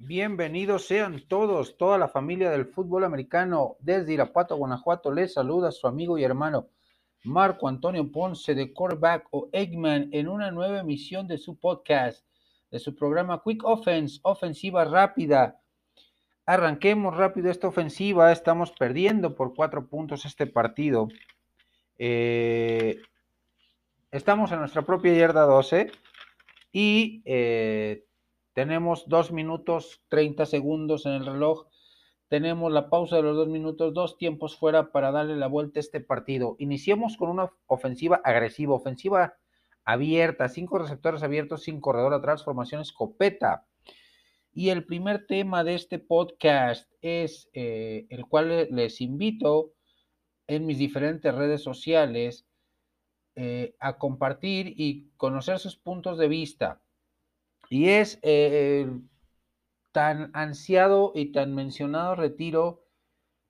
Bienvenidos sean todos, toda la familia del fútbol americano desde Irapuato, Guanajuato. Les saluda su amigo y hermano Marco Antonio Ponce de Quarterback o Eggman en una nueva emisión de su podcast, de su programa Quick Offense, ofensiva rápida. Arranquemos rápido esta ofensiva. Estamos perdiendo por cuatro puntos este partido. Eh, estamos en nuestra propia yarda 12 y eh, tenemos dos minutos 30 segundos en el reloj. Tenemos la pausa de los dos minutos, dos tiempos fuera para darle la vuelta a este partido. Iniciemos con una ofensiva agresiva, ofensiva abierta, cinco receptores abiertos, sin corredor atrás, formación escopeta. Y el primer tema de este podcast es eh, el cual les invito en mis diferentes redes sociales eh, a compartir y conocer sus puntos de vista. Y es eh, tan ansiado y tan mencionado retiro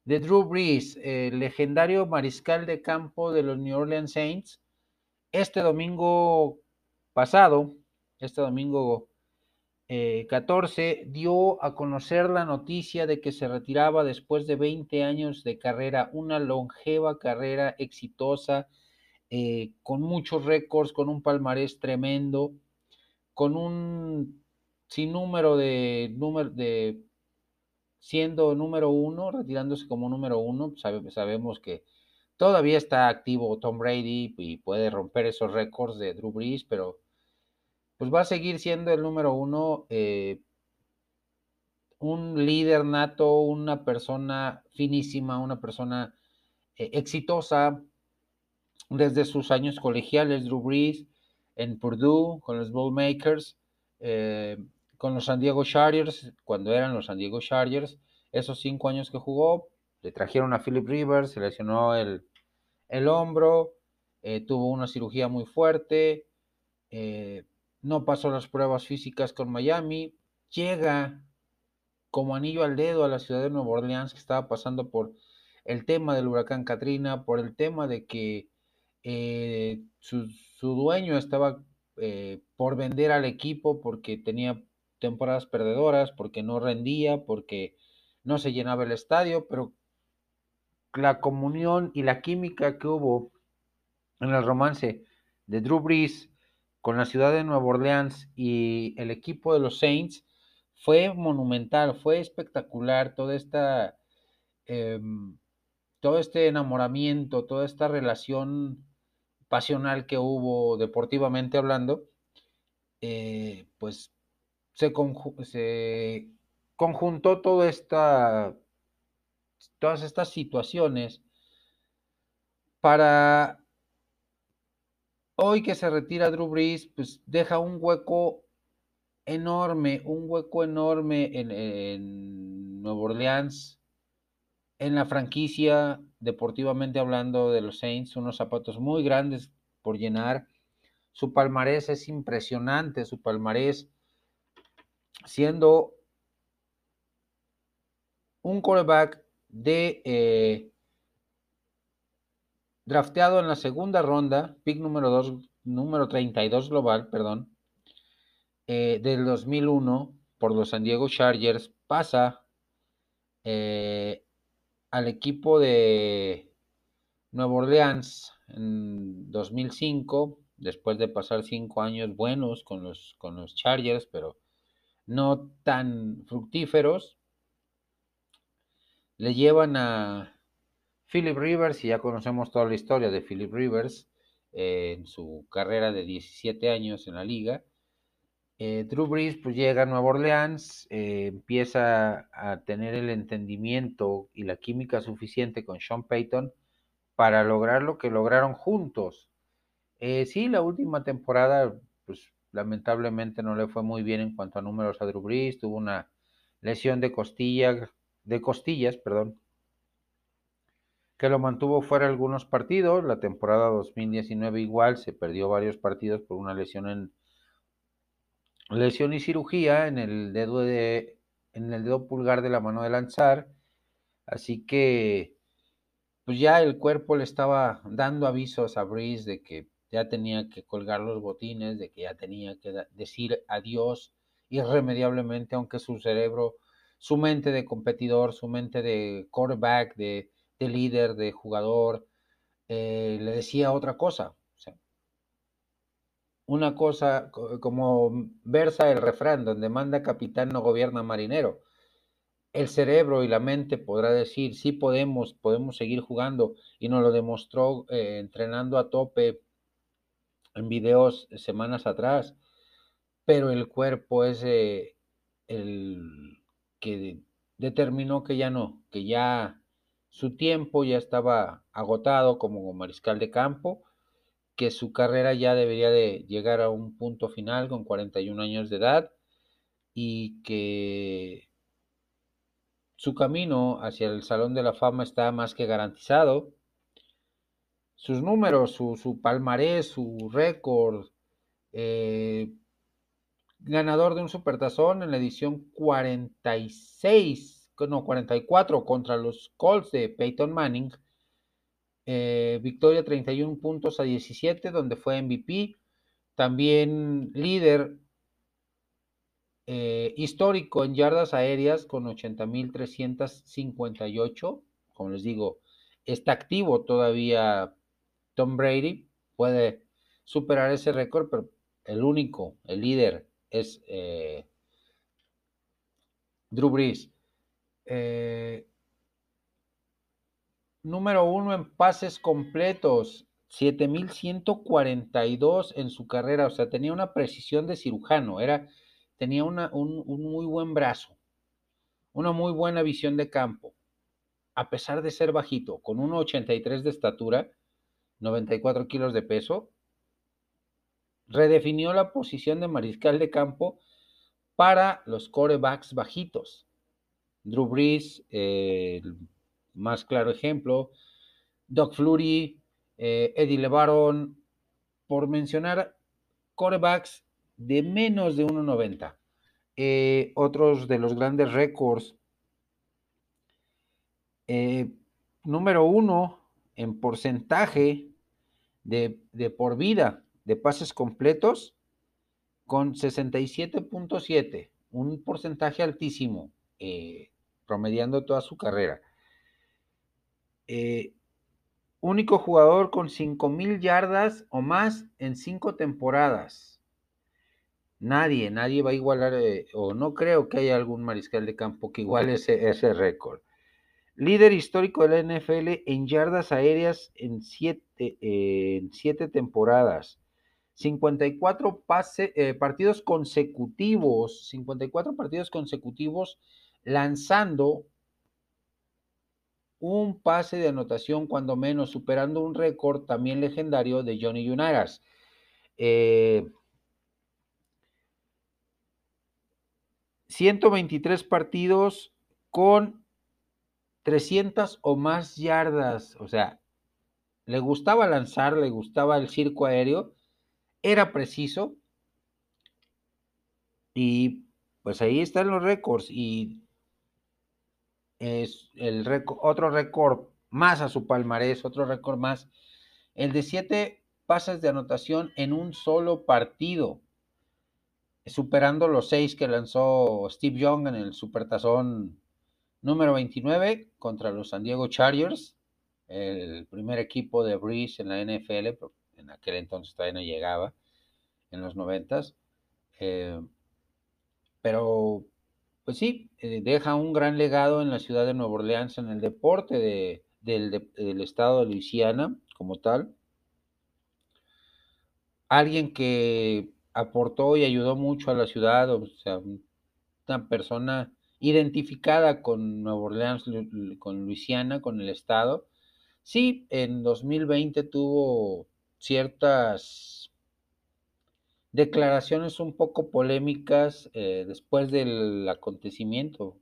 de Drew Brees, el legendario mariscal de campo de los New Orleans Saints. Este domingo pasado, este domingo 14, eh, dio a conocer la noticia de que se retiraba después de 20 años de carrera, una longeva carrera exitosa, eh, con muchos récords, con un palmarés tremendo con un sinnúmero de, número de siendo número uno, retirándose como número uno, sabemos que todavía está activo Tom Brady y puede romper esos récords de Drew Brees, pero pues va a seguir siendo el número uno, eh, un líder nato, una persona finísima, una persona eh, exitosa desde sus años colegiales, Drew Brees, en Purdue con los Bullmakers, eh, con los San Diego Chargers, cuando eran los San Diego Chargers, esos cinco años que jugó, le trajeron a Philip Rivers, se lesionó el, hombro, eh, tuvo una cirugía muy fuerte, eh, no pasó las pruebas físicas con Miami, llega como anillo al dedo a la ciudad de Nueva Orleans, que estaba pasando por el tema del huracán Katrina, por el tema de que sus su dueño estaba eh, por vender al equipo porque tenía temporadas perdedoras, porque no rendía, porque no se llenaba el estadio, pero la comunión y la química que hubo en el romance de Drew Brees con la ciudad de Nueva Orleans y el equipo de los Saints fue monumental, fue espectacular, toda esta, em, todo este enamoramiento, toda esta relación pasional que hubo deportivamente hablando, eh, pues se, conjuntó toda esta, todas estas situaciones para hoy que se retira Drew Brees, pues deja un hueco enorme, un hueco enorme en, en Nueva Orleans, en la franquicia, deportivamente hablando de los Saints, unos zapatos muy grandes por llenar. Su palmarés es impresionante, su palmarés siendo un quarterback de eh, drafteado en la segunda ronda, pick número 2, número 32 global, perdón, eh, del 2001 por los San Diego Chargers, pasa eh, al equipo de Nueva Orleans en 2005, después de pasar cinco años buenos con los, con los Chargers, pero no tan fructíferos, le llevan a Philip Rivers, y ya conocemos toda la historia de Philip Rivers eh, en su carrera de 17 años en la liga, eh, Drew Brees pues llega a Nueva Orleans, eh, empieza a tener el entendimiento y la química suficiente con Sean Payton para lograr lo que lograron juntos. Eh, sí, la última temporada, pues lamentablemente no le fue muy bien en cuanto a números a Drew Brees, tuvo una lesión de costilla, de costillas, perdón, que lo mantuvo fuera algunos partidos. La temporada 2019 igual se perdió varios partidos por una lesión en lesión y cirugía en el dedo de en el dedo pulgar de la mano de lanzar, así que pues ya el cuerpo le estaba dando avisos a Breeze de que ya tenía que colgar los botines, de que ya tenía que decir adiós irremediablemente, aunque su cerebro, su mente de competidor, su mente de quarterback, de, líder, de jugador, eh, le decía otra cosa. Una cosa como versa el refrán, donde manda capitán no gobierna marinero. El cerebro y la mente podrá decir, sí podemos, podemos seguir jugando, y nos lo demostró eh, entrenando a tope en videos semanas atrás, pero el cuerpo es eh, el que determinó que ya no, que ya su tiempo ya estaba agotado como mariscal de campo, que su carrera ya debería de llegar a un punto final con 41 años de edad y que su camino hacia el Salón de la Fama está más que garantizado sus números, su, palmarés, su récord. Eh, ganador de un supertazón en la edición 46, no, 44 contra los Colts de Peyton Manning. Eh, victoria 31 puntos a 17, donde fue MVP. También líder eh, histórico en yardas aéreas con 80.358. Como les digo, está activo todavía Tom Brady puede superar ese récord, pero el único, el líder es eh, Drew Brees. Número uno en pases completos, 7142 en su carrera, o sea, tenía una precisión de cirujano, era, tenía un, un muy buen brazo, una muy buena visión de campo, a pesar de ser bajito, con 1,83 de estatura, 94 kilos de peso, redefinió la posición de mariscal de campo para los corebacks bajitos. Drew Brees, eh, más claro ejemplo, Doug Flurry, eh, Eddie LeBaron, por mencionar corebacks de menos de 1,90. Eh, otros de los grandes récords. número uno en porcentaje de, por vida de pases completos con 67.7, un porcentaje altísimo, eh, promediando toda su carrera. Eh, único jugador con 5.000 yardas o más en cinco temporadas. Nadie, nadie va a igualar, eh, o no creo que haya algún mariscal de campo que iguale ese, ese récord. Líder histórico de la NFL en yardas aéreas en siete, siete temporadas. 54 pase, eh, partidos consecutivos, 54 partidos consecutivos lanzando un pase de anotación cuando menos, superando un récord también legendario de Johnny Unitas. 123 eh, partidos con 300 o más yardas, o sea, le gustaba lanzar, le gustaba el circo aéreo, era preciso y pues ahí están los récords y es el otro récord más a su palmarés, otro récord más, el de siete pases de anotación en un solo partido, superando los seis que lanzó Steve Young en el Supertazón Número 29 contra los San Diego Chargers, el primer equipo de Breeze en la NFL, en aquel entonces todavía no llegaba, en los 90. Eh, pero, pues sí, eh, deja un gran legado en la ciudad de Nueva Orleans en el deporte del, estado de Luisiana como tal. Alguien que aportó y ayudó mucho a la ciudad, o sea, una persona identificada con Nueva Orleans, con Luisiana, con el estado. Sí, en 2020 tuvo ciertas declaraciones un poco polémicas eh, después del acontecimiento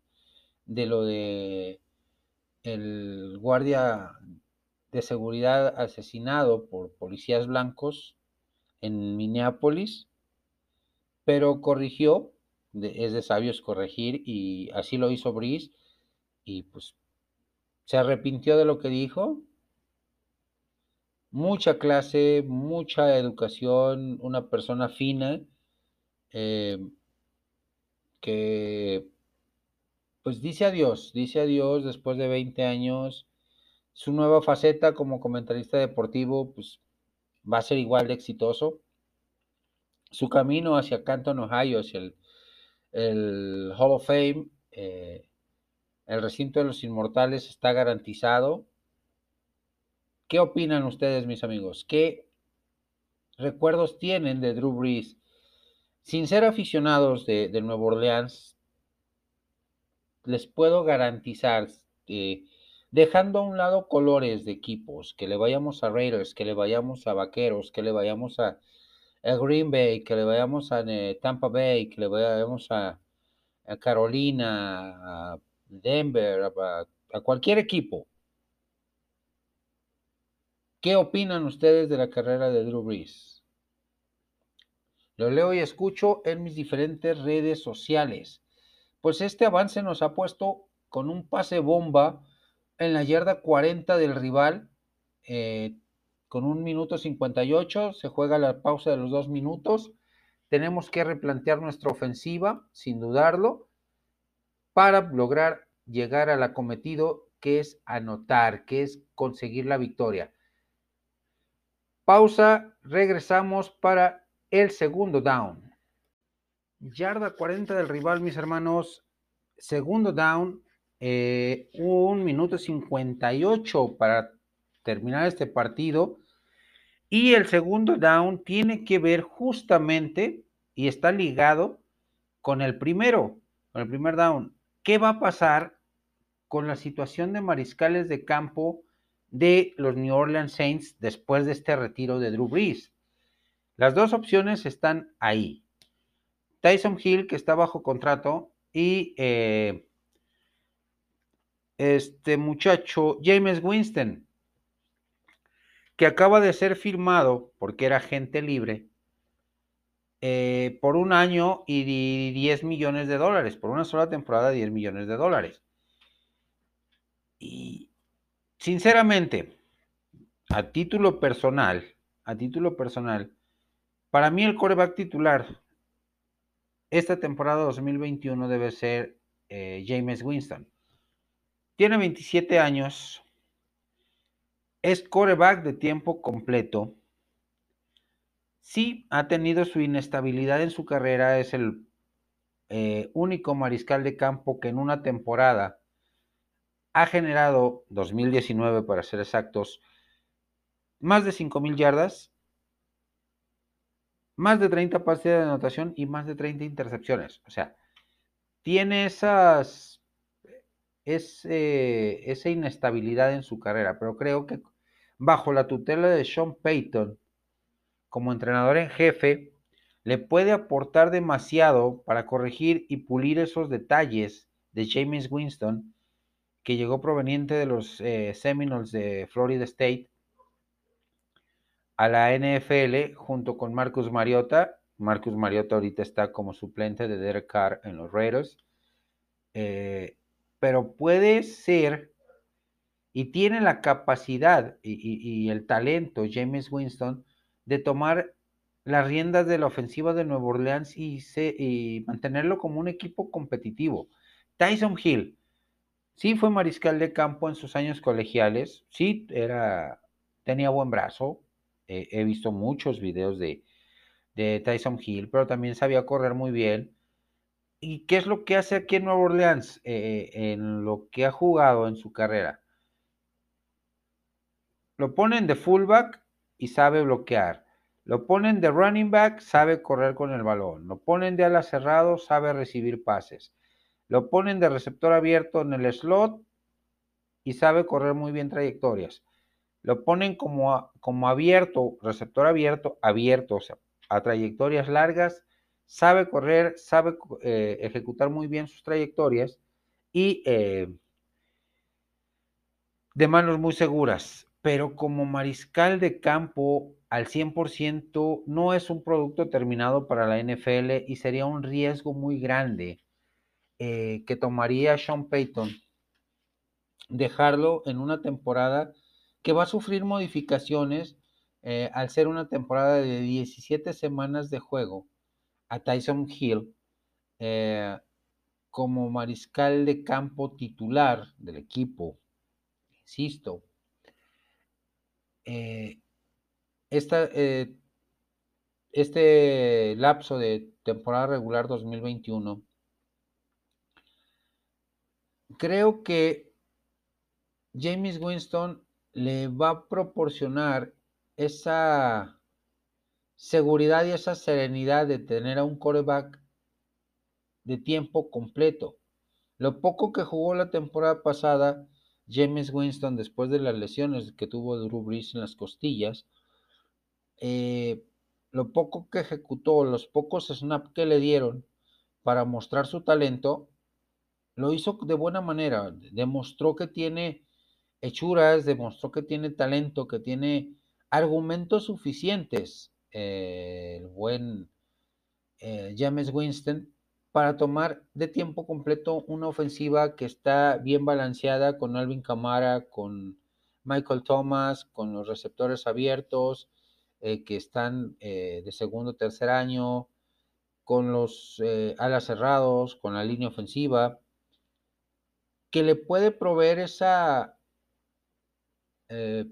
de lo de el guardia de seguridad asesinado por policías blancos en Minneapolis, pero corrigió es de sabios corregir y así lo hizo Brice y pues se arrepintió de lo que dijo. Mucha clase, mucha educación, una persona fina. Eh, que pues dice adiós, dice adiós después de 20 años. Su nueva faceta como comentarista deportivo pues va a ser igual de exitoso. Su camino hacia Canton, Ohio, hacia el, Hall of Fame, eh, el recinto de los inmortales está garantizado. ¿Qué opinan ustedes, mis amigos? ¿Qué recuerdos tienen de Drew Brees? Sin ser aficionados de, de Nueva Orleans, les puedo garantizar, eh, dejando a un lado colores de equipos, que le vayamos a Raiders, que le vayamos a Vaqueros, que le vayamos a, Green Bay, que le vayamos a eh, Tampa Bay, que le vayamos a, Carolina, a Denver, a cualquier equipo. ¿Qué opinan ustedes de la carrera de Drew Brees? Lo leo y escucho en mis diferentes redes sociales. Pues este avance nos ha puesto con un pase bomba en la yarda 40 del rival. Eh, con un minuto 58 se juega la pausa de los dos minutos. Tenemos que replantear nuestra ofensiva, sin dudarlo, para lograr llegar al acometido que es anotar, que es conseguir la victoria. Pausa, regresamos para el segundo down. Yarda 40 del rival, mis hermanos. Segundo down, eh, un minuto 58 para terminar este partido. Y el segundo down tiene que ver justamente y está ligado con el primero, con el primer down. ¿Qué va a pasar con la situación de mariscales de campo de los New Orleans Saints después de este retiro de Drew Brees? Las dos opciones están ahí. Tyson Hill, que está bajo contrato, y eh, este muchacho, James Winston, que acaba de ser firmado, porque era gente libre, eh, por un año y 10 millones de dólares, por una sola temporada 10 millones de dólares. Sinceramente, a título personal, a título personal, para mí el coreback titular esta temporada 2021 debe ser eh, James Winston. Tiene 27 años, es coreback de tiempo completo. Sí, ha tenido su inestabilidad en su carrera, es el eh, único mariscal de campo que en una temporada ha generado, 2019 para ser exactos, más de 5.000 yardas, más de 30 pases de anotación y más de 30 intercepciones. O sea, tiene esas, esa inestabilidad en su carrera, pero creo que bajo la tutela de Sean Payton, como entrenador en jefe, le puede aportar demasiado para corregir y pulir esos detalles de James Winston, que llegó proveniente de los eh, Seminoles de Florida State a la NFL junto con Marcus Mariota. Marcus Mariota ahorita está como suplente de Derek Carr en los Raiders. Eh, pero puede ser y tiene la capacidad y, el talento James Winston de tomar las riendas de la ofensiva de Nueva Orleans y, y mantenerlo como un equipo competitivo. Tyson Hill, sí fue mariscal de campo en sus años colegiales, sí era, tenía buen brazo, eh, he visto muchos videos de, de Tyson Hill, pero también sabía correr muy bien. ¿Y qué es lo que hace aquí en Nueva Orleans eh, en lo que ha jugado en su carrera? Lo ponen de fullback y sabe bloquear. Lo ponen de running back, sabe correr con el balón. Lo ponen de ala cerrado, sabe recibir pases. Lo ponen de receptor abierto en el slot y sabe correr muy bien trayectorias. Lo ponen como, como abierto, receptor abierto, abierto, o sea, a trayectorias largas, sabe correr, sabe eh, ejecutar muy bien sus trayectorias y eh, de manos muy seguras, pero como mariscal de campo al 100% no es un producto terminado para la NFL y sería un riesgo muy grande eh, que tomaría Sean Payton dejarlo en una temporada que va a sufrir modificaciones eh, al ser una temporada de 17 semanas de juego a Tyson Hill. Eh, como mariscal de campo titular del equipo, insisto, eh, este lapso de temporada regular 2021, creo que James Winston le va a proporcionar esa seguridad y esa serenidad de tener a un coreback de tiempo completo. Lo poco que jugó la temporada pasada, James Winston, después de las lesiones que tuvo Drew Brees en las costillas, eh, lo poco que ejecutó, los pocos snaps que le dieron para mostrar su talento, lo hizo de buena manera. Demostró que tiene hechuras, demostró que tiene talento, que tiene argumentos suficientes, eh, el buen eh, James Winston, para tomar de tiempo completo una ofensiva que está bien balanceada con Alvin Kamara, con Michael Thomas, con los receptores abiertos eh, que están de segundo o tercer año, con los alas cerrados, con la línea ofensiva, que le puede proveer esa eh,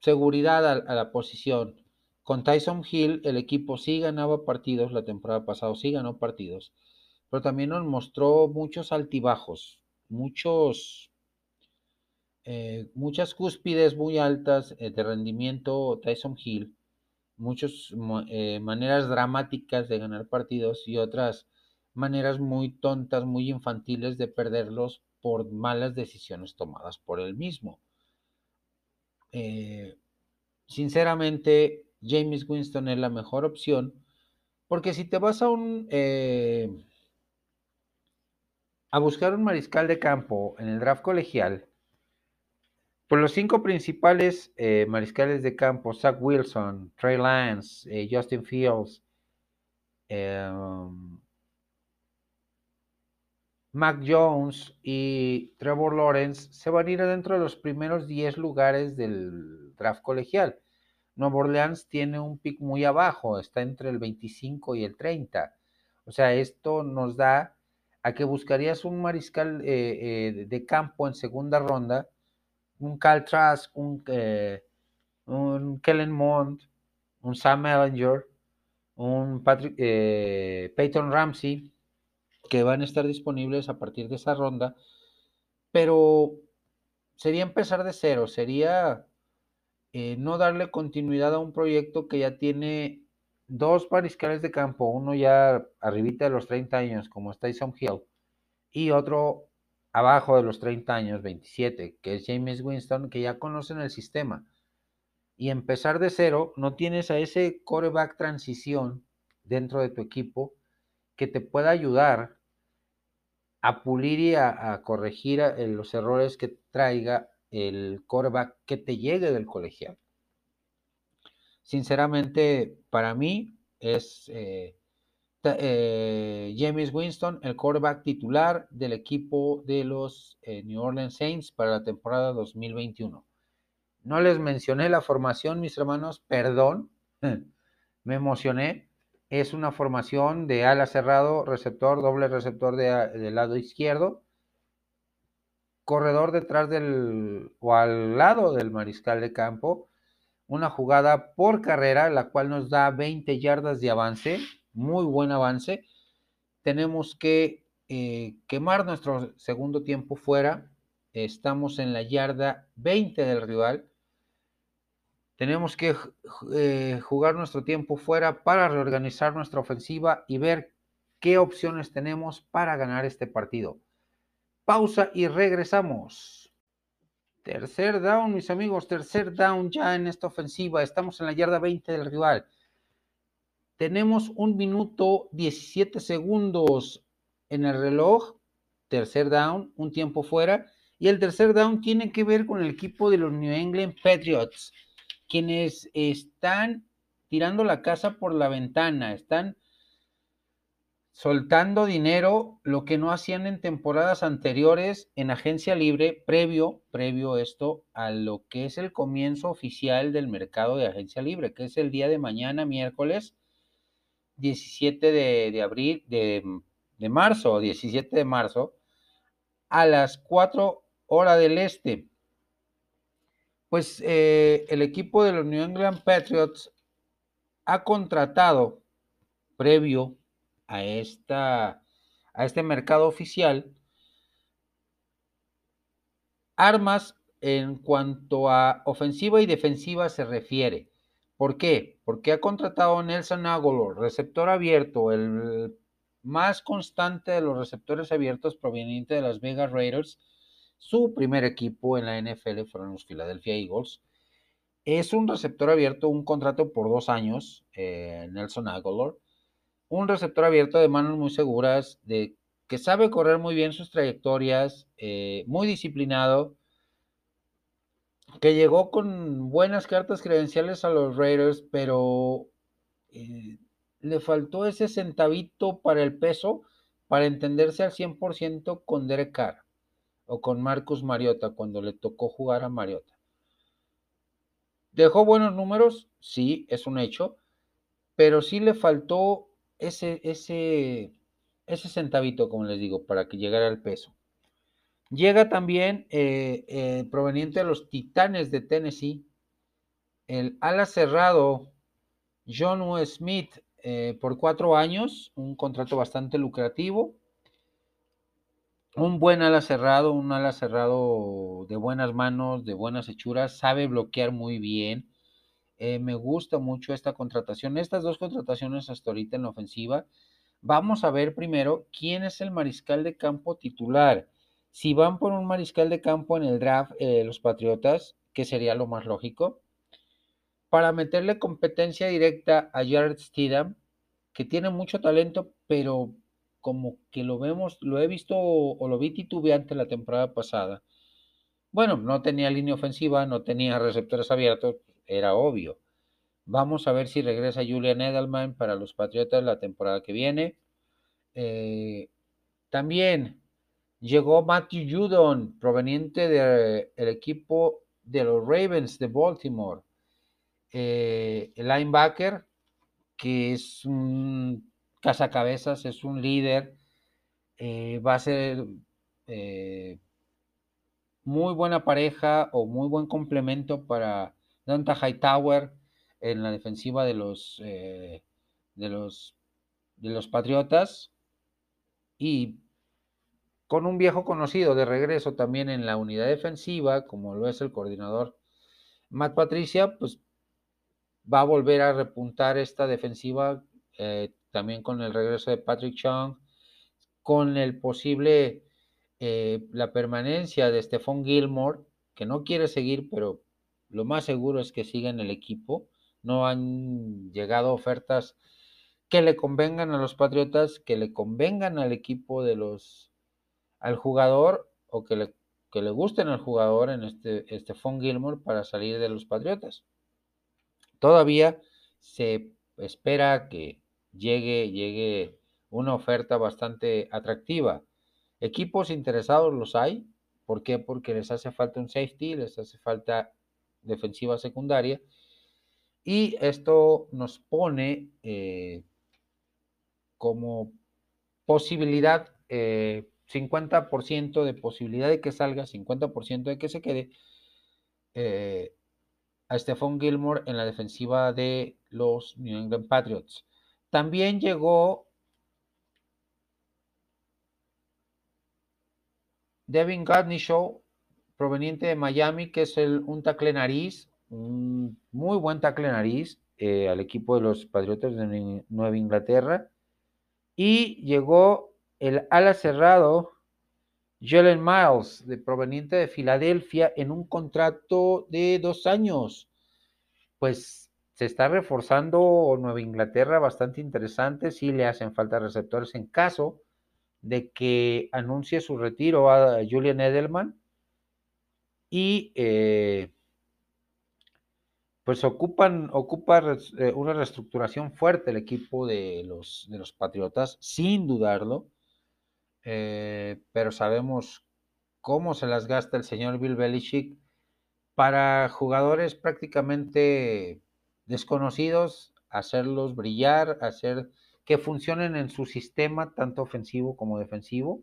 seguridad a, la posición. Con Tyson Hill, el equipo sí ganaba partidos, la temporada pasada sí ganó partidos, pero también nos mostró muchos altibajos, muchos, eh, muchas cúspides muy altas eh, de rendimiento Tyson Hill, muchas maneras dramáticas de ganar partidos y otras maneras muy tontas, muy infantiles de perderlos por malas decisiones tomadas por él mismo. Eh, sinceramente, James Winston es la mejor opción, porque si te vas a un eh, a buscar un mariscal de campo en el draft colegial, por los cinco principales eh, mariscales de campo, Zach Wilson, Trey Lance, Justin Fields, em, Mac Jones y Trevor Lawrence se van a ir dentro de los primeros 10 lugares del draft colegial. Nueva Orleans tiene un pick muy abajo, está entre el 25 y el 30. O sea, esto nos da a que buscarías un mariscal eh, eh, de campo en segunda ronda, un Cal Trask, un, eh, un Kellen Mond, un Sam Ellinger, un Patrick, Peyton Ramsey, que van a estar disponibles a partir de esa ronda, pero sería empezar de cero, sería eh, no darle continuidad a un proyecto que ya tiene dos mariscales de campo, uno ya arribita de los 30 años, como está Tyson Hill, y otro abajo de los 30 años, 27, que es James Winston, que ya conocen el sistema. Y empezar de cero, no tienes a ese coreback transición dentro de tu equipo que te pueda ayudar a pulir y a, corregir eh, los errores que traiga el coreback que te llegue del colegial. Sinceramente, para mí es eh, eh, James Winston, el quarterback titular del equipo de los New Orleans Saints para la temporada 2021. No les mencioné la formación, mis hermanos, perdón, me emocioné, es una formación de ala cerrado, receptor, doble receptor de, del lado izquierdo, corredor detrás del o al lado del mariscal de campo, una jugada por carrera, la cual nos da 20 yardas de avance, muy buen avance. Tenemos que eh, quemar nuestro segundo tiempo fuera, estamos en la yarda 20 del rival tenemos que eh, jugar nuestro tiempo fuera para reorganizar nuestra ofensiva y ver qué opciones tenemos para ganar este partido. Pausa y regresamos. Tercer down, mis amigos, tercer down ya en esta ofensiva. Estamos en la yarda 20 del rival. Tenemos un minuto 17 segundos en el reloj. Tercer down, un tiempo fuera. Y el tercer down tiene que ver con el equipo de los New England Patriots quienes están tirando la casa por la ventana, están soltando dinero, lo que no hacían en temporadas anteriores en agencia libre, previo, previo esto a lo que es el comienzo oficial del mercado de agencia libre, que es el día de mañana, miércoles 17 de, abril, de de marzo, 17 de marzo, a las 4 horas del este. Pues eh, el equipo de los New England Patriots ha contratado previo a, esta, a este mercado oficial armas en cuanto a ofensiva y defensiva se refiere. ¿Por qué? Porque ha contratado a Nelson Aguilar, receptor abierto, el más constante de los receptores abiertos proveniente de las Vegas Raiders. Su primer equipo en la NFL fueron los Philadelphia Eagles. Es un receptor abierto, un contrato por dos años, eh, Nelson Aguilar. Un receptor abierto de manos muy seguras, de que sabe correr muy bien sus trayectorias, eh, muy disciplinado, que llegó con buenas cartas credenciales a los Raiders, pero eh, le faltó ese centavito para el peso para entenderse al 100% con Derek Carr o con Marcus Mariota cuando le tocó jugar a Mariota. ¿Dejó buenos números? Sí, es un hecho, pero sí le faltó ese, ese, ese centavito, como les digo, para que llegara al peso. Llega también eh, eh, proveniente de los Titanes de Tennessee, el ala cerrado John. Smith eh, por cuatro años, un contrato bastante lucrativo. Un buen ala cerrado, un ala cerrado de buenas manos, de buenas hechuras, sabe bloquear muy bien. me gusta mucho esta contratación. Estas dos contrataciones hasta ahorita en la ofensiva. Vamos a ver primero quién es el mariscal de campo titular. Si van por un mariscal de campo en el draft, eh, los Patriotas, que sería lo más lógico, para meterle competencia directa a Jared Stidham, que tiene mucho talento, pero como que lo vemos, lo he visto o lo vi titubeante la temporada pasada. Bueno, no tenía línea ofensiva, no tenía receptores abiertos, era obvio. Vamos a ver si regresa Julian Edelman para los Patriotas la temporada que viene. Eh, también Llegó Matthew Judon, proveniente del equipo de los Ravens de Baltimore. Eh, el linebacker, que es un cazacabezas, es un líder, eh, va a ser eh, muy buena pareja o muy buen complemento para Danta Hightower en la defensiva de los, de los, de los Patriotas. Y con un viejo conocido de regreso también en la unidad defensiva, como lo es el coordinador Matt Patricia, pues va a volver a repuntar esta defensiva eh, también con el regreso de Patrick Chung, con el posible, eh, la permanencia de Stephon Gilmore, que no quiere seguir, pero lo más seguro es que siga en el equipo. No han llegado ofertas que le convengan a los Patriotas, que le convengan al equipo de los al jugador o que le, que le gusten al jugador en este, este Gilmore para salir de los Patriotas. Todavía se espera que llegue, llegue una oferta bastante atractiva. Equipos interesados los hay. ¿Por qué? Porque les hace falta un safety, les hace falta defensiva secundaria. Y esto nos pone eh, como posibilidad eh, 50% de posibilidad de que salga, 50% de que se quede eh, a Stephon Gilmore en la defensiva de los New England Patriots. También llegó Devin Show, proveniente de Miami, que es un tackle nariz, un muy buen tackle nariz eh, al equipo de los Patriotas de Nueva Inglaterra. Y llegó el ala cerrado Jalen Miles, de, proveniente de Filadelfia, en un contrato de dos años. Pues se está reforzando Nueva Inglaterra bastante interesante. Sí le hacen falta receptores en caso de que anuncie su retiro a Julian Edelman. Y eh, pues ocupan, ocupa eh, una reestructuración fuerte el equipo de los, de los Patriotas, sin dudarlo. Eh, pero sabemos cómo se las gasta el señor Bill Belichick para jugadores prácticamente desconocidos, hacerlos brillar, hacer que funcionen en su sistema, tanto ofensivo como defensivo,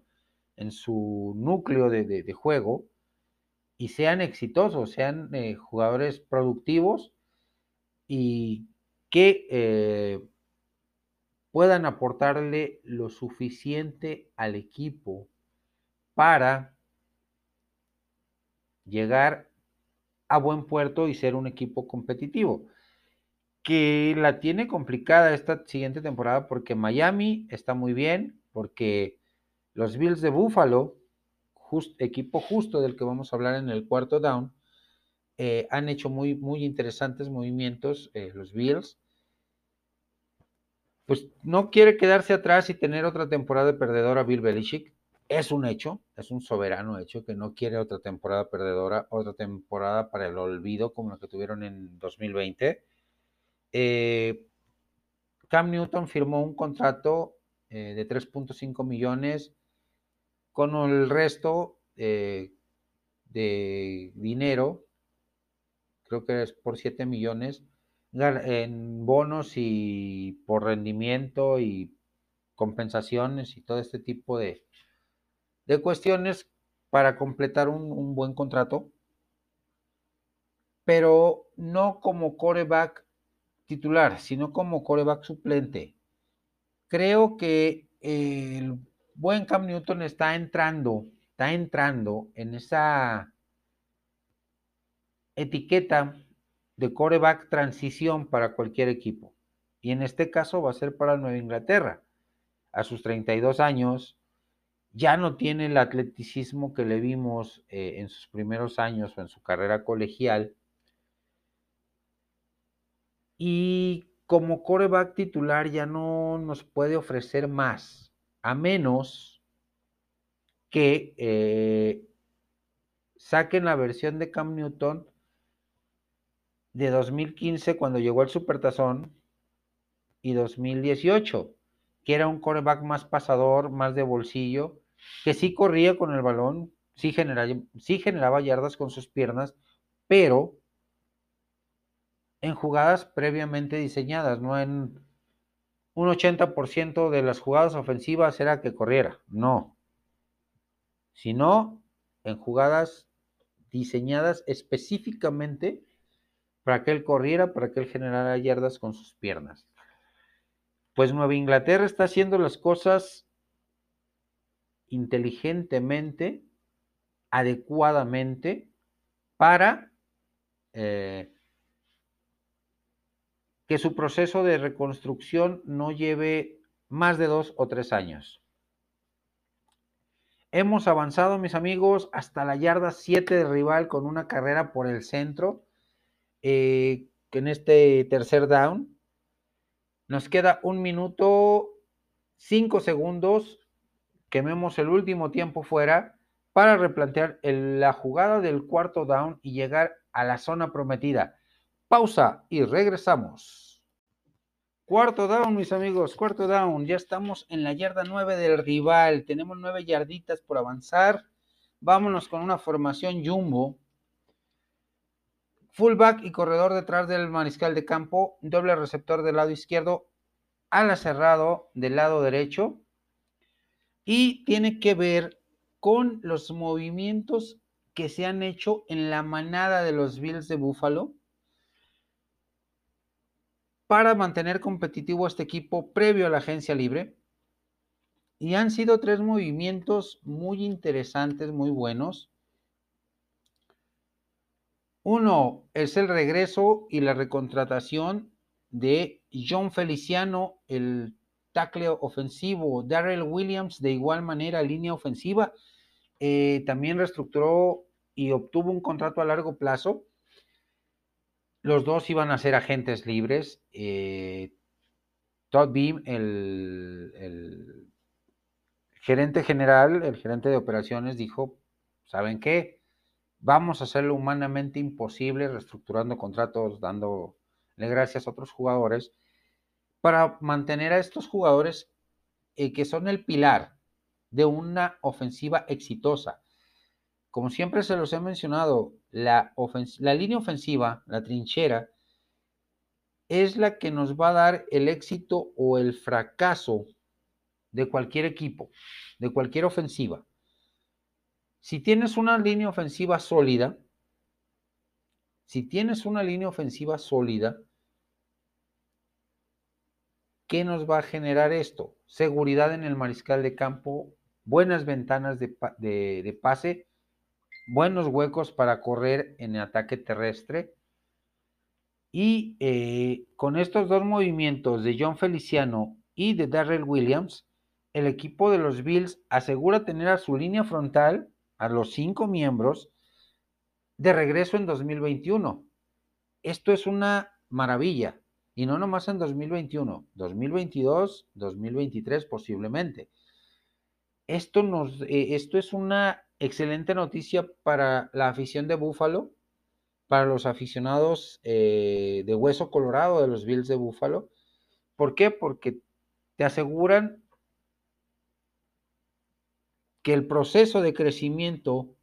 en su núcleo de, juego, y sean exitosos, sean eh, jugadores productivos y que eh, puedan aportarle lo suficiente al equipo para llegar a buen puerto y ser un equipo competitivo. Que la tiene complicada esta siguiente temporada porque Miami está muy bien, porque los Bills de Buffalo, equipo justo del que vamos a hablar en el cuarto down, eh, han hecho muy, muy interesantes movimientos eh, los Bills. Pues no quiere quedarse atrás y tener otra temporada de perdedora Bill Belichick es un hecho, es un soberano hecho que no quiere otra temporada perdedora, otra temporada para el olvido como la que tuvieron en 2020. Eh, Cam Newton firmó un contrato eh, de 3.5 millones con el resto eh, de dinero, creo que es por 7 millones, en bonos y por rendimiento y compensaciones y todo este tipo de, de cuestiones para completar un, buen contrato, pero no como coreback titular, sino como coreback suplente. Creo que el buen Cam Newton está entrando, está entrando en esa etiqueta de coreback transición para cualquier equipo. Y en este caso va a ser para Nueva Inglaterra. A sus 32 años, ya no tiene el atleticismo que le vimos eh, en sus primeros años o en su carrera colegial. Y como coreback titular ya no nos puede ofrecer más, a menos que eh, saquen la versión de Cam Newton de 2015 cuando llegó al Supertazón y 2018, que era un coreback más pasador, más de bolsillo, que sí corría con el balón, sí sí generaba yardas con sus piernas, pero en jugadas previamente diseñadas, no en un 80% de las jugadas ofensivas era que corriera, no, sino en jugadas diseñadas específicamente para que él corriera, para que él generara yardas con sus piernas. Pues Nueva Inglaterra está haciendo las cosas inteligentemente, adecuadamente, para eh, que su proceso de reconstrucción no lleve más de dos o tres años. Hemos avanzado, mis amigos, hasta la yarda 7 de rival con una carrera por el centro. Eh, en este tercer down. Nos queda un minuto, cinco segundos quememos el último tiempo fuera para replantear la jugada del cuarto down y llegar a la zona prometida. Pausa y regresamos. Cuarto down, mis amigos, cuarto down. Ya estamos en la yarda 9 del rival. Tenemos nueve yarditas por avanzar. Vámonos con una formación jumbo. Fullback y corredor detrás del mariscal de campo. Doble receptor del lado izquierdo. Ala cerrado del lado derecho y tiene que ver con los movimientos que se han hecho en la manada de los Bills de Buffalo para mantener competitivo este equipo previo a la agencia libre. Y han sido tres movimientos muy interesantes, muy buenos. Uno es el regreso y la recontratación de John Feliciano, el tackle ofensivo. Darrell Williams, de igual manera, línea ofensiva, eh, también reestructuró y obtuvo un contrato a largo plazo. Los dos iban a ser agentes libres. Eh, Todd Beam, el, gerente general, el gerente de operaciones, dijo, ¿saben qué? Vamos a hacerlo humanamente imposible, reestructurando contratos, dándole gracias a otros jugadores para mantener a estos jugadores eh, que son el pilar de una ofensiva exitosa. Como siempre se los he mencionado, la, línea ofensiva, la trinchera, es la que nos va a dar el éxito o el fracaso de cualquier equipo, de cualquier ofensiva. Si tienes una línea ofensiva sólida, si tienes una línea ofensiva sólida, ¿qué nos va a generar esto? Seguridad en el mariscal de campo, buenas ventanas de, pase, buenos huecos para correr en el ataque terrestre. Y eh, con estos dos movimientos de John Feliciano y de Darrell Williams, el equipo de los Bills asegura tener a su línea frontal, a los cinco miembros, de regreso en 2021. Esto es una maravilla. Y no nomás en 2021, 2022, 2023 posiblemente. Esto, nos, eh, esto es una excelente noticia para la afición de Búfalo, para los aficionados eh, de Hueso Colorado de los Bills de Búfalo. ¿Por qué? Porque te aseguran que el proceso de crecimiento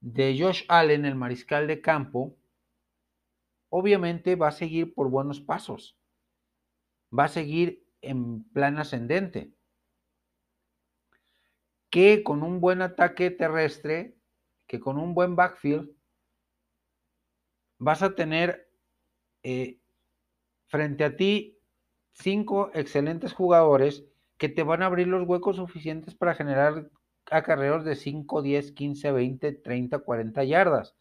de Josh Allen, el mariscal de campo, obviamente va a seguir por buenos pasos. Va a seguir en plan ascendente. Que con un buen ataque terrestre, que con un buen backfield, vas a tener eh, frente a ti cinco excelentes jugadores que te van a abrir los huecos suficientes para generar acarreos de 5, 10, 15, 20, 30, 40 yardas,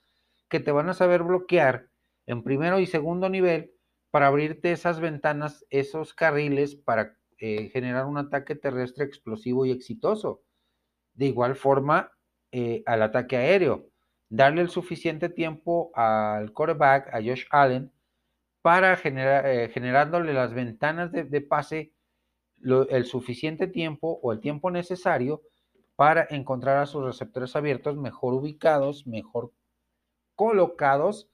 que te van a saber bloquear en primero y segundo nivel para abrirte esas ventanas, esos carriles para eh, generar un ataque terrestre explosivo y exitoso. De igual forma, eh, al ataque aéreo, darle el suficiente tiempo al quarterback, a Josh Allen, para generar, eh, generándole las ventanas de, pase el suficiente tiempo o el tiempo necesario para encontrar a sus receptores abiertos mejor ubicados, mejor colocados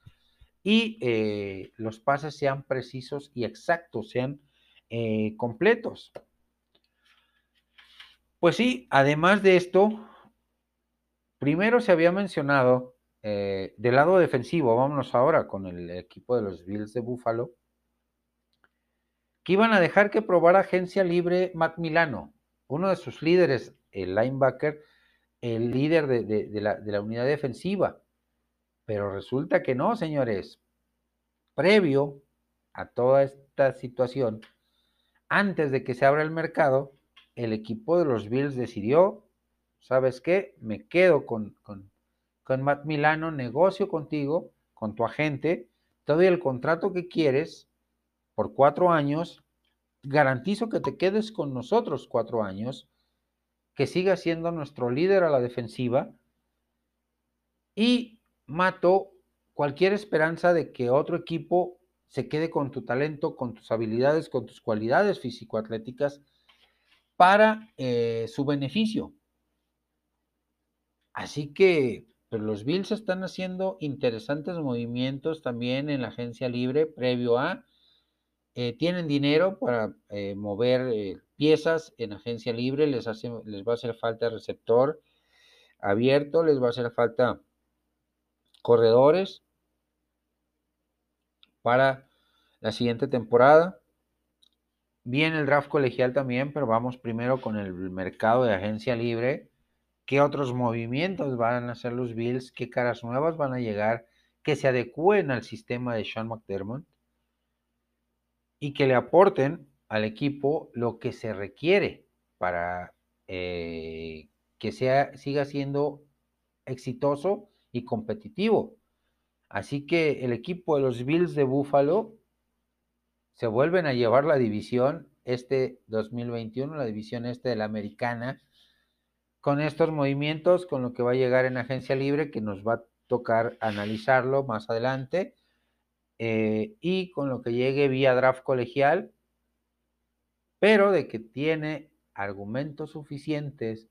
y eh, los pases sean precisos y exactos, sean completos. Pues sí, además de esto, primero se había mencionado eh, del lado defensivo, vámonos ahora con el equipo de los Bills de Buffalo, que iban a dejar que probara agencia libre Matt Milano, uno de sus líderes el linebacker, el líder de, la, unidad defensiva. Pero resulta que no, señores. Previo a toda esta situación, antes de que se abra el mercado, el equipo de los Bills decidió, ¿sabes qué? Me quedo con, con, con Matt Milano, negocio contigo, con tu agente, te doy el contrato que quieres por cuatro años, garantizo que te quedes con nosotros cuatro años que siga siendo nuestro líder a la defensiva y mato cualquier esperanza de que otro equipo se quede con tu talento, con tus habilidades, con tus cualidades físico-atléticas para eh, su beneficio. Así que pues, los Bills están haciendo interesantes movimientos también en la agencia libre previo a eh, tienen dinero para eh, mover piezas en agencia libre, les, hace, les va a hacer falta receptor abierto, les va a hacer falta corredores para la siguiente temporada. Viene el draft colegial también, pero vamos primero con el mercado de agencia libre. ¿Qué otros movimientos van a hacer los Bills? ¿Qué caras nuevas van a llegar que se adecúen al sistema de Sean McDermott? y que le aporten al equipo lo que se requiere para eh, que sea, siga siendo exitoso y competitivo. Así que el equipo de los Bills de Buffalo se vuelven a llevar la división este 2021, la división este de la americana, con estos movimientos, con lo que va a llegar en agencia libre, que nos va a tocar analizarlo más adelante eh, y con lo que llegue vía draft colegial, pero de que tiene argumentos suficientes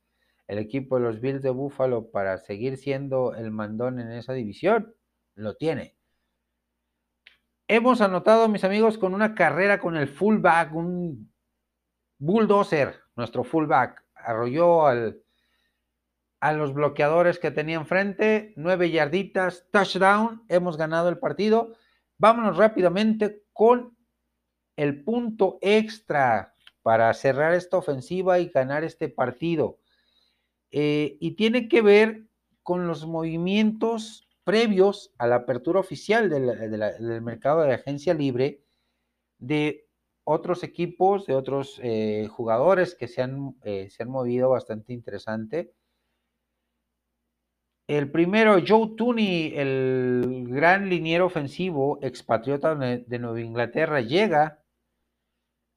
el equipo de los Bills de Buffalo para seguir siendo el mandón en esa división, lo tiene. Hemos anotado, mis amigos, con una carrera con el fullback, un bulldozer, nuestro fullback, arrolló a los bloqueadores que tenía enfrente, nueve yarditas, touchdown, hemos ganado el partido. Vámonos rápidamente con el punto extra para cerrar esta ofensiva y ganar este partido. Eh, y tiene que ver con los movimientos previos a la apertura oficial del mercado de agencia libre de otros equipos, de otros eh, jugadores que se han, eh, se han movido bastante interesante. El primero, Joe Tooney, el gran liniero ofensivo, expatriota de Nueva Inglaterra, llega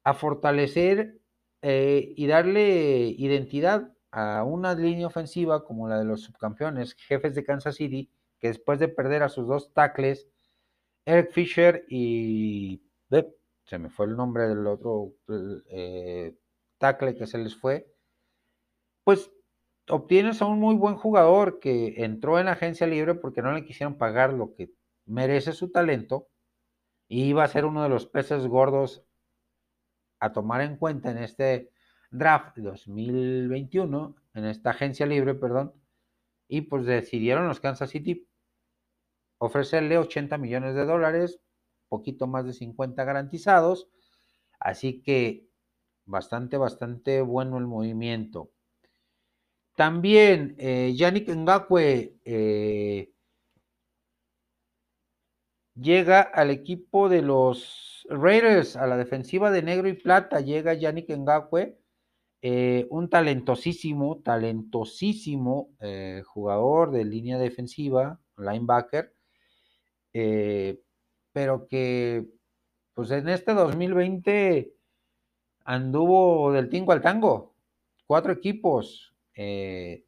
a fortalecer eh, y darle identidad a una línea ofensiva como la de los subcampeones, jefes de Kansas City, que después de perder a sus dos tackles, Eric Fisher y se me fue el nombre del otro eh, tackle que se les fue, pues obtienes a un muy buen jugador que entró en la agencia libre porque no le quisieron pagar lo que merece su talento y iba a ser uno de los peces gordos a tomar en cuenta en este draft 2021, en esta agencia libre, perdón, y pues decidieron los Kansas City ofrecerle 80 millones de dólares poquito más de 50 garantizados. Así que bastante, bastante bueno el movimiento. También eh, Yannick Ngakwe eh, llega al equipo de los Raiders, a la defensiva de negro y plata. Llega Yannick Ngakwe, eh, un talentosísimo, talentosísimo jugador de línea defensiva, linebacker pero que pues en este 2020 anduvo del tingo al tango. Cuatro equipos. Eh,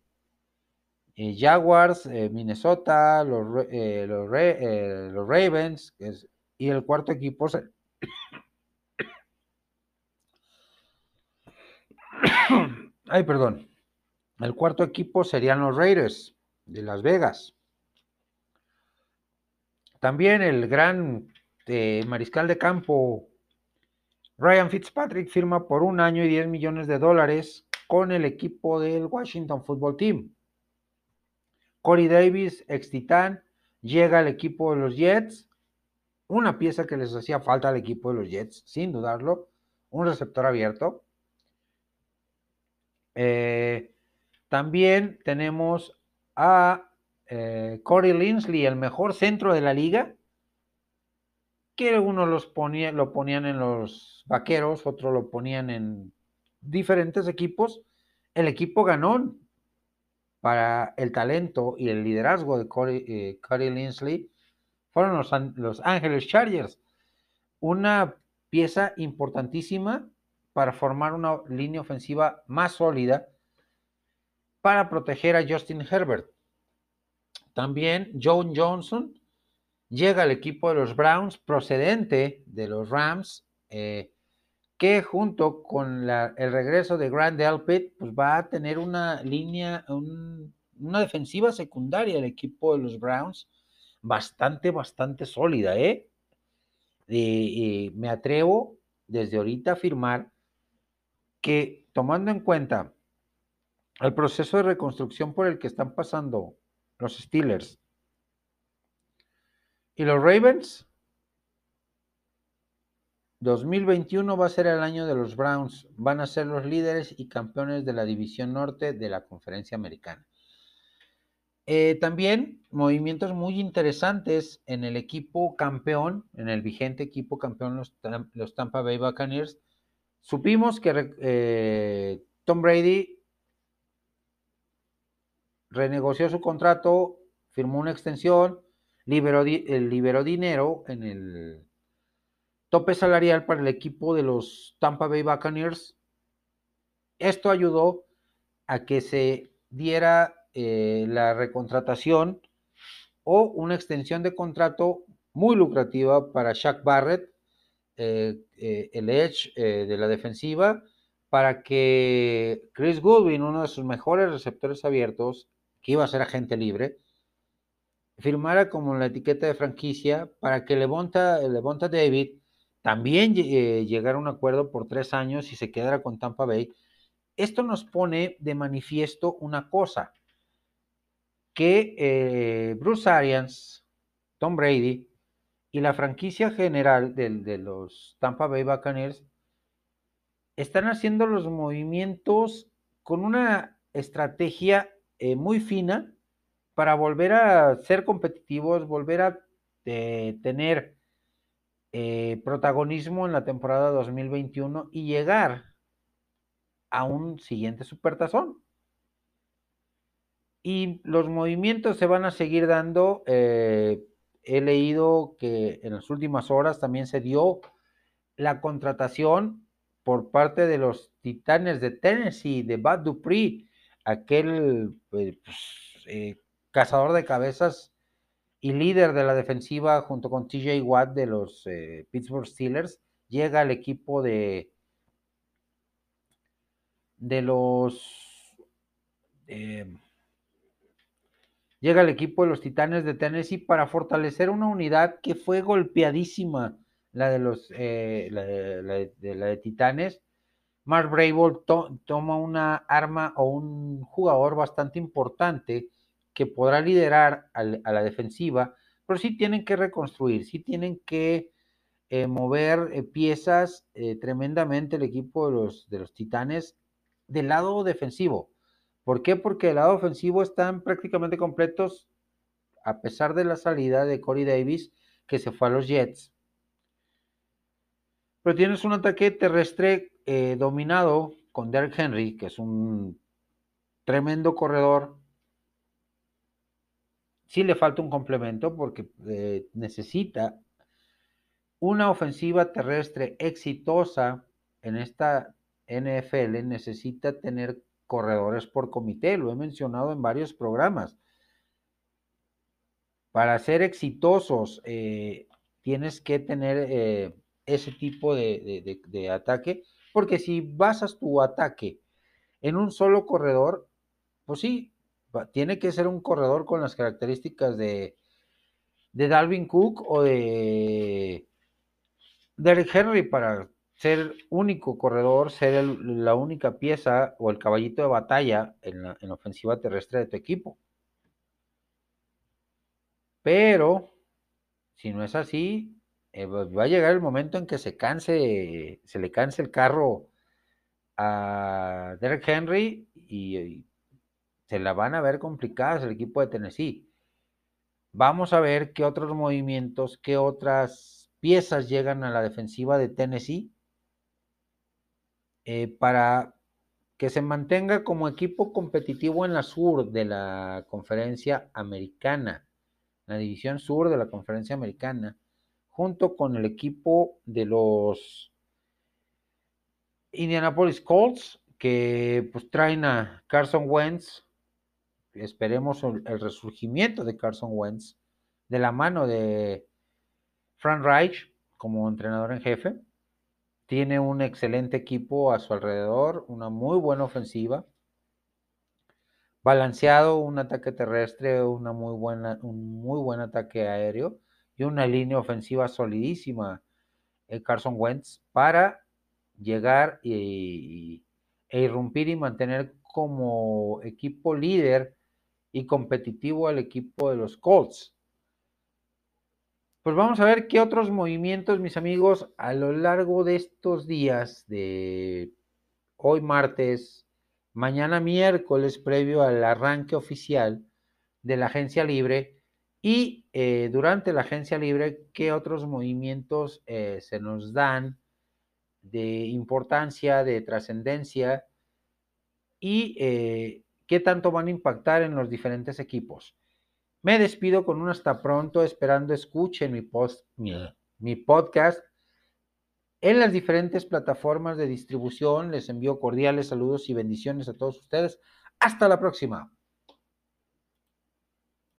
eh, Jaguars, eh, Minnesota, los, los, Ravens, y el cuarto equipo Ay, perdón. El cuarto equipo serían los Raiders de Las Vegas. También el gran eh, mariscal de campo Ryan Fitzpatrick firma por un año y 10 millones de dólares con el equipo del Washington Football Team. Corey Davis, ex titán, llega al equipo de los Jets. Una pieza que les hacía falta al equipo de los Jets, sin dudarlo. Un receptor abierto. Eh, también tenemos a eh, Corey Linsley, el mejor centro de la liga, que uno los ponía, lo ponían en los vaqueros, otro lo ponían en diferentes equipos. El equipo ganó para el talento y el liderazgo de Corey, eh, Linsley fueron los, los Ángeles Chargers. Una pieza importantísima para formar una línea ofensiva más sólida para proteger a Justin Herbert. También John Johnson llega al equipo de los Browns procedente de los Rams, eh, que junto con el regreso de Grant Delpit, pues va a tener una línea, una defensiva secundaria del equipo de los Browns bastante, bastante sólida, ¿eh? Y, me atrevo desde ahorita a afirmar que tomando en cuenta el proceso de reconstrucción por el que están pasando los Steelers. Y los Ravens, 2021 va a ser el año de los Browns. Van a ser los líderes y campeones de la División Norte de la Conferencia Americana. Eh, también movimientos muy interesantes en el equipo campeón, en el vigente equipo campeón, los, Tampa Bay Buccaneers. Supimos que eh, Tom Brady renegoció su contrato, firmó una extensión, liberó, liberó dinero en el tope salarial para el equipo de los Tampa Bay Buccaneers. Esto ayudó a que se diera eh, la recontratación o una extensión de contrato muy lucrativa para Shaq Barrett, eh, eh, el edge de la defensiva, para que Chris Goodwin, uno de sus mejores receptores abiertos, que iba a ser agente libre, firmara como la etiqueta de franquicia para que Levonta, Levonta David también eh, llegara a un acuerdo por tres años y se quedara con Tampa Bay. Esto nos pone de manifiesto una cosa, que eh, Bruce Arians, Tom Brady y la franquicia general de, los Tampa Bay Buccaneers están haciendo los movimientos con una estrategia eh, muy fina para volver a ser competitivos, volver a eh, tener eh, protagonismo en la temporada 2021 y llegar a un siguiente supertazón. Y los movimientos se van a seguir dando. He leído que en las últimas horas también se dio la contratación por parte de los Titanes de Tennessee, de Bad Dupree, aquel pues, eh, cazador de cabezas y líder de la defensiva junto con TJ Watt de los eh, Pittsburgh Steelers, llega al equipo de, de los... Eh, llega al equipo de los Titanes de Tennessee para fortalecer una unidad que fue golpeadísima, la de los eh, de, Titanes. Mark Brable toma una arma o un jugador bastante importante que podrá liderar a la defensiva, pero sí tienen que reconstruir, sí tienen que eh, mover eh, piezas tremendamente el equipo de los, de los Titanes del lado defensivo. ¿Por qué? Porque del lado ofensivo están prácticamente completos a pesar de la salida de Corey Davis que se fue a los Jets. Pero tienes un ataque terrestre dominado con Derrick Henry, que es un tremendo corredor, sí le falta un complemento porque eh, necesita una ofensiva terrestre exitosa en esta NFL, necesita tener corredores por comité, lo he mencionado en varios programas. Para ser exitosos, eh, tienes que tener eh, ese tipo de, ataque, porque si basas tu ataque en un solo corredor, pues sí, tiene que ser un corredor con las características de, de Dalvin Cook o de Derek Henry para ser único corredor, ser la única pieza o el caballito de batalla en la, ofensiva terrestre de tu equipo. Pero, si no es así, eh, va a llegar el momento en que se canse, se le canse el carro a Derek Henry y se la van a ver complicadas el equipo de Tennessee. Vamos a ver qué otros movimientos, qué otras piezas llegan a la defensiva de Tennessee eh, para que se mantenga como equipo competitivo en la sur de la conferencia americana, la división sur de la conferencia americana, junto con el equipo de los Indianapolis Colts, que pues traen a Carson Wentz, esperemos el, resurgimiento de Carson Wentz de la mano de Frank Reich como entrenador en jefe. Tiene un excelente equipo a su alrededor, una muy buena ofensiva, balanceado, un ataque terrestre, una muy buena, un muy buen ataque aéreo y una línea ofensiva solidísima, el Carson Wentz, para llegar y, e irrumpir y mantener como equipo líder y competitivo al equipo de los Colts. Pues vamos a ver qué otros movimientos, mis amigos, a lo largo de estos días de hoy martes, mañana miércoles, previo al arranque oficial de la agencia libre y eh, durante la agencia libre, qué otros movimientos eh, se nos dan de importancia, de trascendencia y eh, qué tanto van a impactar en los diferentes equipos. Me despido con un hasta pronto, esperando escuchen mi, post, mi, podcast en las diferentes plataformas de distribución. Les envío cordiales saludos y bendiciones a todos ustedes. Hasta la próxima.